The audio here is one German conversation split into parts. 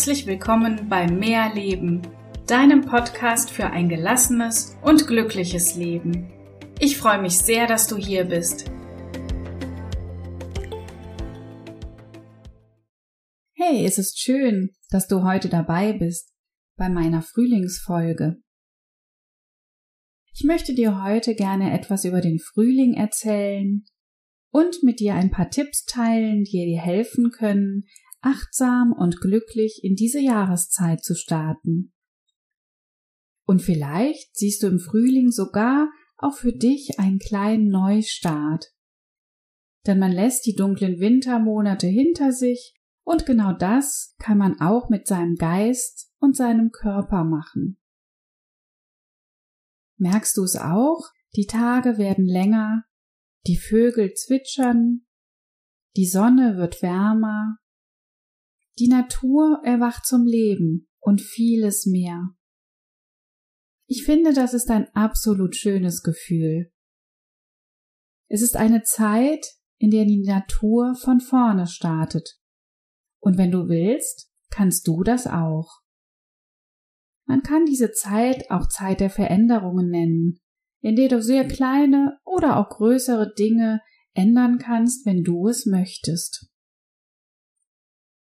Herzlich willkommen bei Mehr Leben, deinem Podcast für ein gelassenes und glückliches Leben. Ich freue mich sehr, dass du hier bist. Hey, es ist schön, dass du heute dabei bist bei meiner Frühlingsfolge. Ich möchte dir heute gerne etwas über den Frühling erzählen und mit dir ein paar Tipps teilen, die dir helfen können, achtsam und glücklich in diese Jahreszeit zu starten. Und vielleicht siehst du im Frühling sogar auch für dich einen kleinen Neustart. Denn man lässt die dunklen Wintermonate hinter sich und genau das kann man auch mit seinem Geist und seinem Körper machen. Merkst du es auch? Die Tage werden länger, die Vögel zwitschern, die Sonne wird wärmer die Natur erwacht zum Leben und vieles mehr. Ich finde, das ist ein absolut schönes Gefühl. Es ist eine Zeit, in der die Natur von vorne startet. Und wenn du willst, kannst du das auch. Man kann diese Zeit auch Zeit der Veränderungen nennen, in der du sehr kleine oder auch größere Dinge ändern kannst, wenn du es möchtest.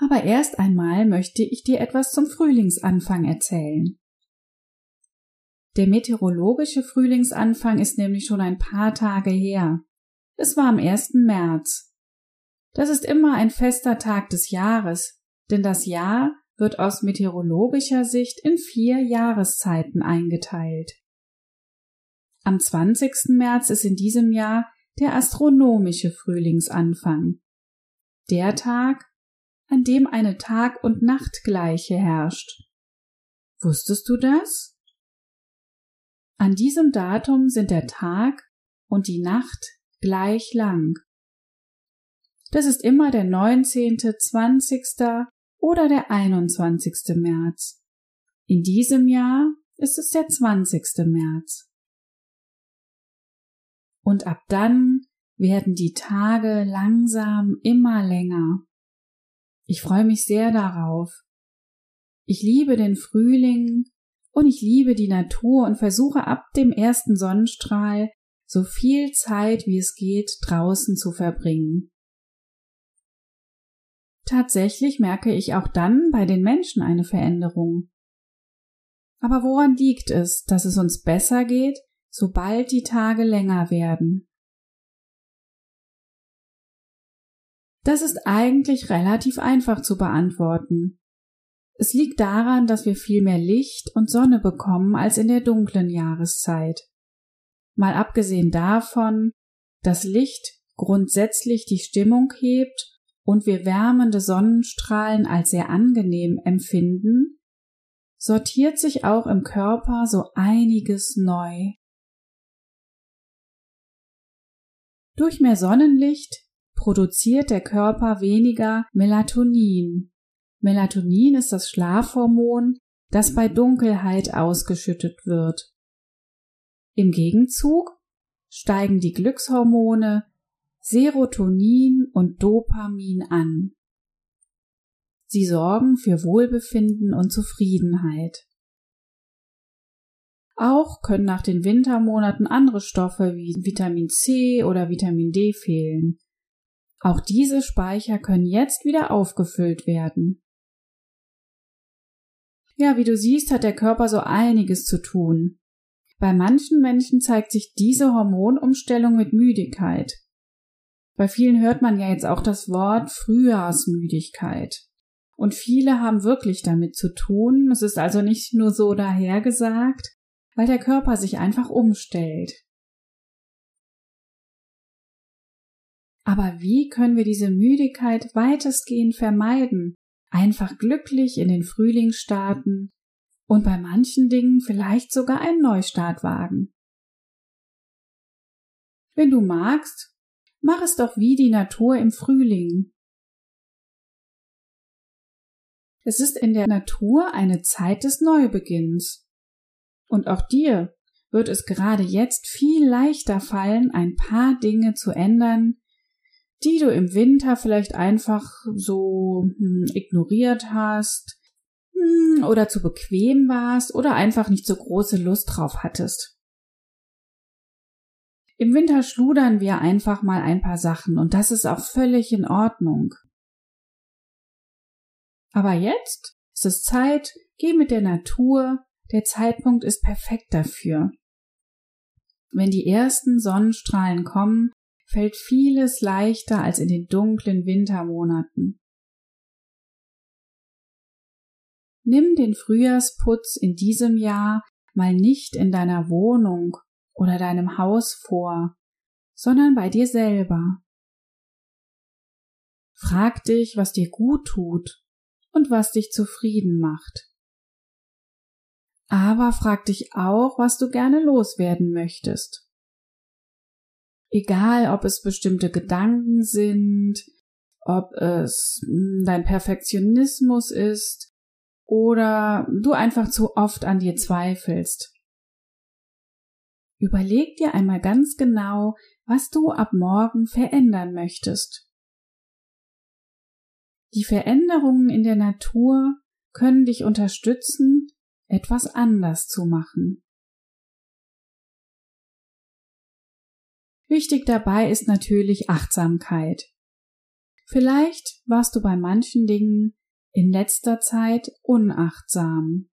Aber erst einmal möchte ich dir etwas zum Frühlingsanfang erzählen. Der meteorologische Frühlingsanfang ist nämlich schon ein paar Tage her. Es war am 1. März. Das ist immer ein fester Tag des Jahres, denn das Jahr wird aus meteorologischer Sicht in vier Jahreszeiten eingeteilt. Am 20. März ist in diesem Jahr der astronomische Frühlingsanfang. Der Tag, an dem eine Tag- und Nachtgleiche herrscht. Wusstest du das? An diesem Datum sind der Tag und die Nacht gleich lang. Das ist immer der 19., 20. oder der 21. März. In diesem Jahr ist es der 20. März. Und ab dann werden die Tage langsam immer länger. Ich freue mich sehr darauf. Ich liebe den Frühling und ich liebe die Natur und versuche ab dem ersten Sonnenstrahl so viel Zeit wie es geht draußen zu verbringen. Tatsächlich merke ich auch dann bei den Menschen eine Veränderung. Aber woran liegt es, dass es uns besser geht, sobald die Tage länger werden? Das ist eigentlich relativ einfach zu beantworten. Es liegt daran, dass wir viel mehr Licht und Sonne bekommen als in der dunklen Jahreszeit. Mal abgesehen davon, dass Licht grundsätzlich die Stimmung hebt und wir wärmende Sonnenstrahlen als sehr angenehm empfinden, sortiert sich auch im Körper so einiges neu. Durch mehr Sonnenlicht produziert der Körper weniger Melatonin. Melatonin ist das Schlafhormon, das bei Dunkelheit ausgeschüttet wird. Im Gegenzug steigen die Glückshormone Serotonin und Dopamin an. Sie sorgen für Wohlbefinden und Zufriedenheit. Auch können nach den Wintermonaten andere Stoffe wie Vitamin C oder Vitamin D fehlen. Auch diese Speicher können jetzt wieder aufgefüllt werden. Ja, wie du siehst, hat der Körper so einiges zu tun. Bei manchen Menschen zeigt sich diese Hormonumstellung mit Müdigkeit. Bei vielen hört man ja jetzt auch das Wort Frühjahrsmüdigkeit. Und viele haben wirklich damit zu tun. Es ist also nicht nur so dahergesagt, weil der Körper sich einfach umstellt. Aber wie können wir diese Müdigkeit weitestgehend vermeiden? Einfach glücklich in den Frühling starten und bei manchen Dingen vielleicht sogar einen Neustart wagen. Wenn du magst, mach es doch wie die Natur im Frühling. Es ist in der Natur eine Zeit des Neubeginns. Und auch dir wird es gerade jetzt viel leichter fallen, ein paar Dinge zu ändern, die du im Winter vielleicht einfach so hm, ignoriert hast hm, oder zu bequem warst oder einfach nicht so große Lust drauf hattest. Im Winter schludern wir einfach mal ein paar Sachen und das ist auch völlig in Ordnung. Aber jetzt ist es Zeit, geh mit der Natur, der Zeitpunkt ist perfekt dafür. Wenn die ersten Sonnenstrahlen kommen, fällt vieles leichter als in den dunklen Wintermonaten. Nimm den Frühjahrsputz in diesem Jahr mal nicht in deiner Wohnung oder deinem Haus vor, sondern bei dir selber. Frag dich, was dir gut tut und was dich zufrieden macht. Aber frag dich auch, was du gerne loswerden möchtest. Egal, ob es bestimmte Gedanken sind, ob es hm, dein Perfektionismus ist oder du einfach zu oft an dir zweifelst. Überleg dir einmal ganz genau, was du ab morgen verändern möchtest. Die Veränderungen in der Natur können dich unterstützen, etwas anders zu machen. Wichtig dabei ist natürlich Achtsamkeit. Vielleicht warst du bei manchen Dingen in letzter Zeit unachtsam.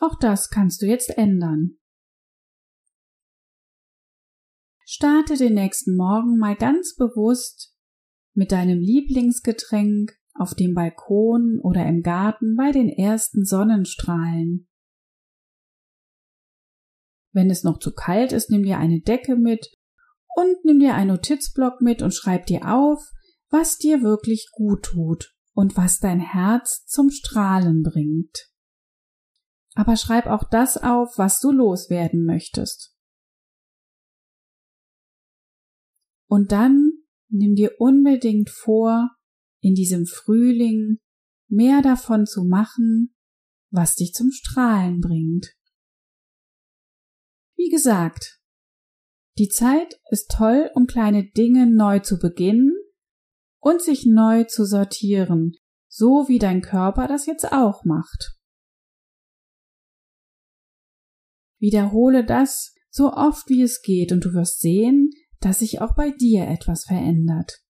Auch das kannst du jetzt ändern. Starte den nächsten Morgen mal ganz bewusst mit deinem Lieblingsgetränk auf dem Balkon oder im Garten bei den ersten Sonnenstrahlen. Wenn es noch zu kalt ist, nimm dir eine Decke mit und nimm dir einen Notizblock mit und schreib dir auf, was dir wirklich gut tut und was dein Herz zum Strahlen bringt. Aber schreib auch das auf, was du loswerden möchtest. Und dann nimm dir unbedingt vor, in diesem Frühling mehr davon zu machen, was dich zum Strahlen bringt. Wie gesagt, die Zeit ist toll, um kleine Dinge neu zu beginnen und sich neu zu sortieren, so wie dein Körper das jetzt auch macht. Wiederhole das so oft wie es geht und du wirst sehen, dass sich auch bei dir etwas verändert.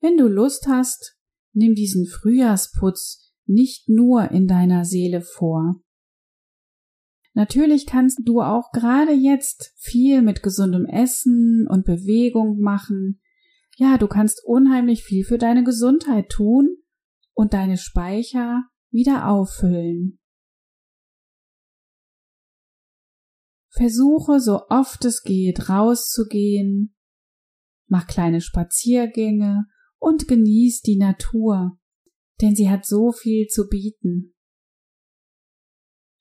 Wenn du Lust hast, nimm diesen Frühjahrsputz nicht nur in deiner Seele vor. Natürlich kannst du auch gerade jetzt viel mit gesundem Essen und Bewegung machen. Ja, du kannst unheimlich viel für deine Gesundheit tun und deine Speicher wieder auffüllen. Versuche so oft es geht rauszugehen, mach kleine Spaziergänge und genieß die Natur, denn sie hat so viel zu bieten.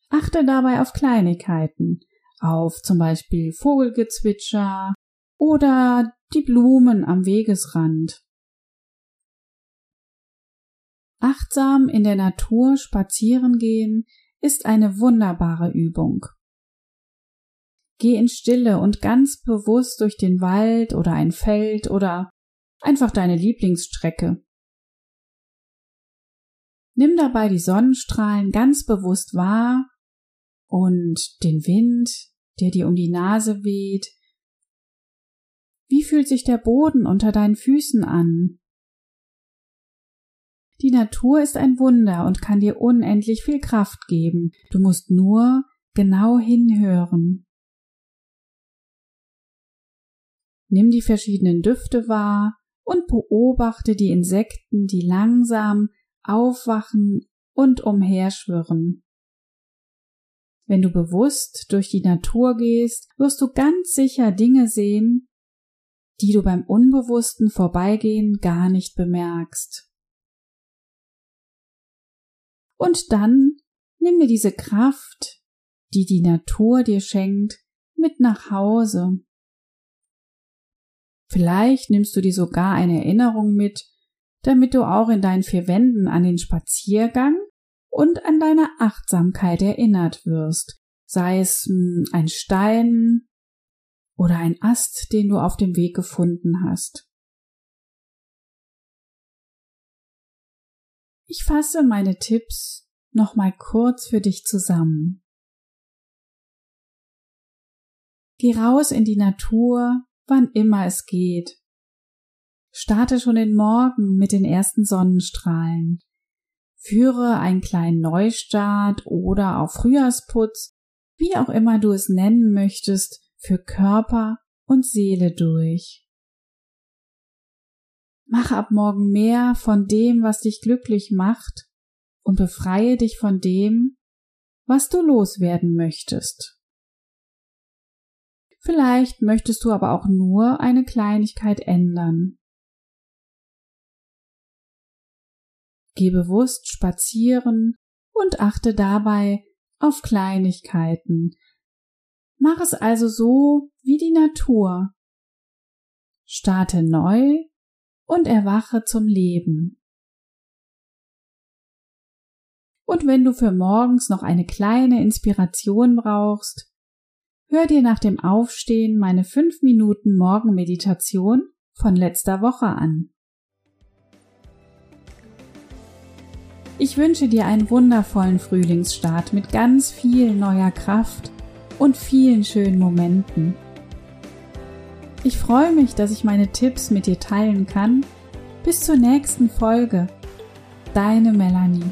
Achte dabei auf Kleinigkeiten, auf zum Beispiel Vogelgezwitscher oder die Blumen am Wegesrand. Achtsam in der Natur spazieren gehen ist eine wunderbare Übung. Geh in Stille und ganz bewusst durch den Wald oder ein Feld oder einfach deine Lieblingsstrecke. Nimm dabei die Sonnenstrahlen ganz bewusst wahr und den Wind, der dir um die Nase weht. Wie fühlt sich der Boden unter deinen Füßen an? Die Natur ist ein Wunder und kann dir unendlich viel Kraft geben. Du musst nur genau hinhören. Nimm die verschiedenen Düfte wahr und beobachte die Insekten, die langsam aufwachen und umherschwirren. Wenn du bewusst durch die Natur gehst, wirst du ganz sicher Dinge sehen, die du beim unbewussten Vorbeigehen gar nicht bemerkst. Und dann nimm dir diese Kraft, die die Natur dir schenkt, mit nach Hause. Vielleicht nimmst du dir sogar eine Erinnerung mit, damit du auch in deinen vier Wänden an den Spaziergang und an deine Achtsamkeit erinnert wirst, sei es hm, ein Stein oder ein Ast, den du auf dem Weg gefunden hast. Ich fasse meine Tipps nochmal kurz für dich zusammen. Geh raus in die Natur, wann immer es geht. Starte schon den Morgen mit den ersten Sonnenstrahlen. Führe einen kleinen Neustart oder auch Frühjahrsputz, wie auch immer du es nennen möchtest, für Körper und Seele durch. Mach ab morgen mehr von dem, was dich glücklich macht und befreie dich von dem, was du loswerden möchtest. Vielleicht möchtest du aber auch nur eine Kleinigkeit ändern. Geh bewusst spazieren und achte dabei auf Kleinigkeiten. Mach es also so wie die Natur. Starte neu und erwache zum Leben. Und wenn du für morgens noch eine kleine Inspiration brauchst, hör dir nach dem Aufstehen meine 5 Minuten Morgenmeditation von letzter Woche an. Ich wünsche dir einen wundervollen Frühlingsstart mit ganz viel neuer Kraft und vielen schönen Momenten. Ich freue mich, dass ich meine Tipps mit dir teilen kann. Bis zur nächsten Folge. Deine Melanie.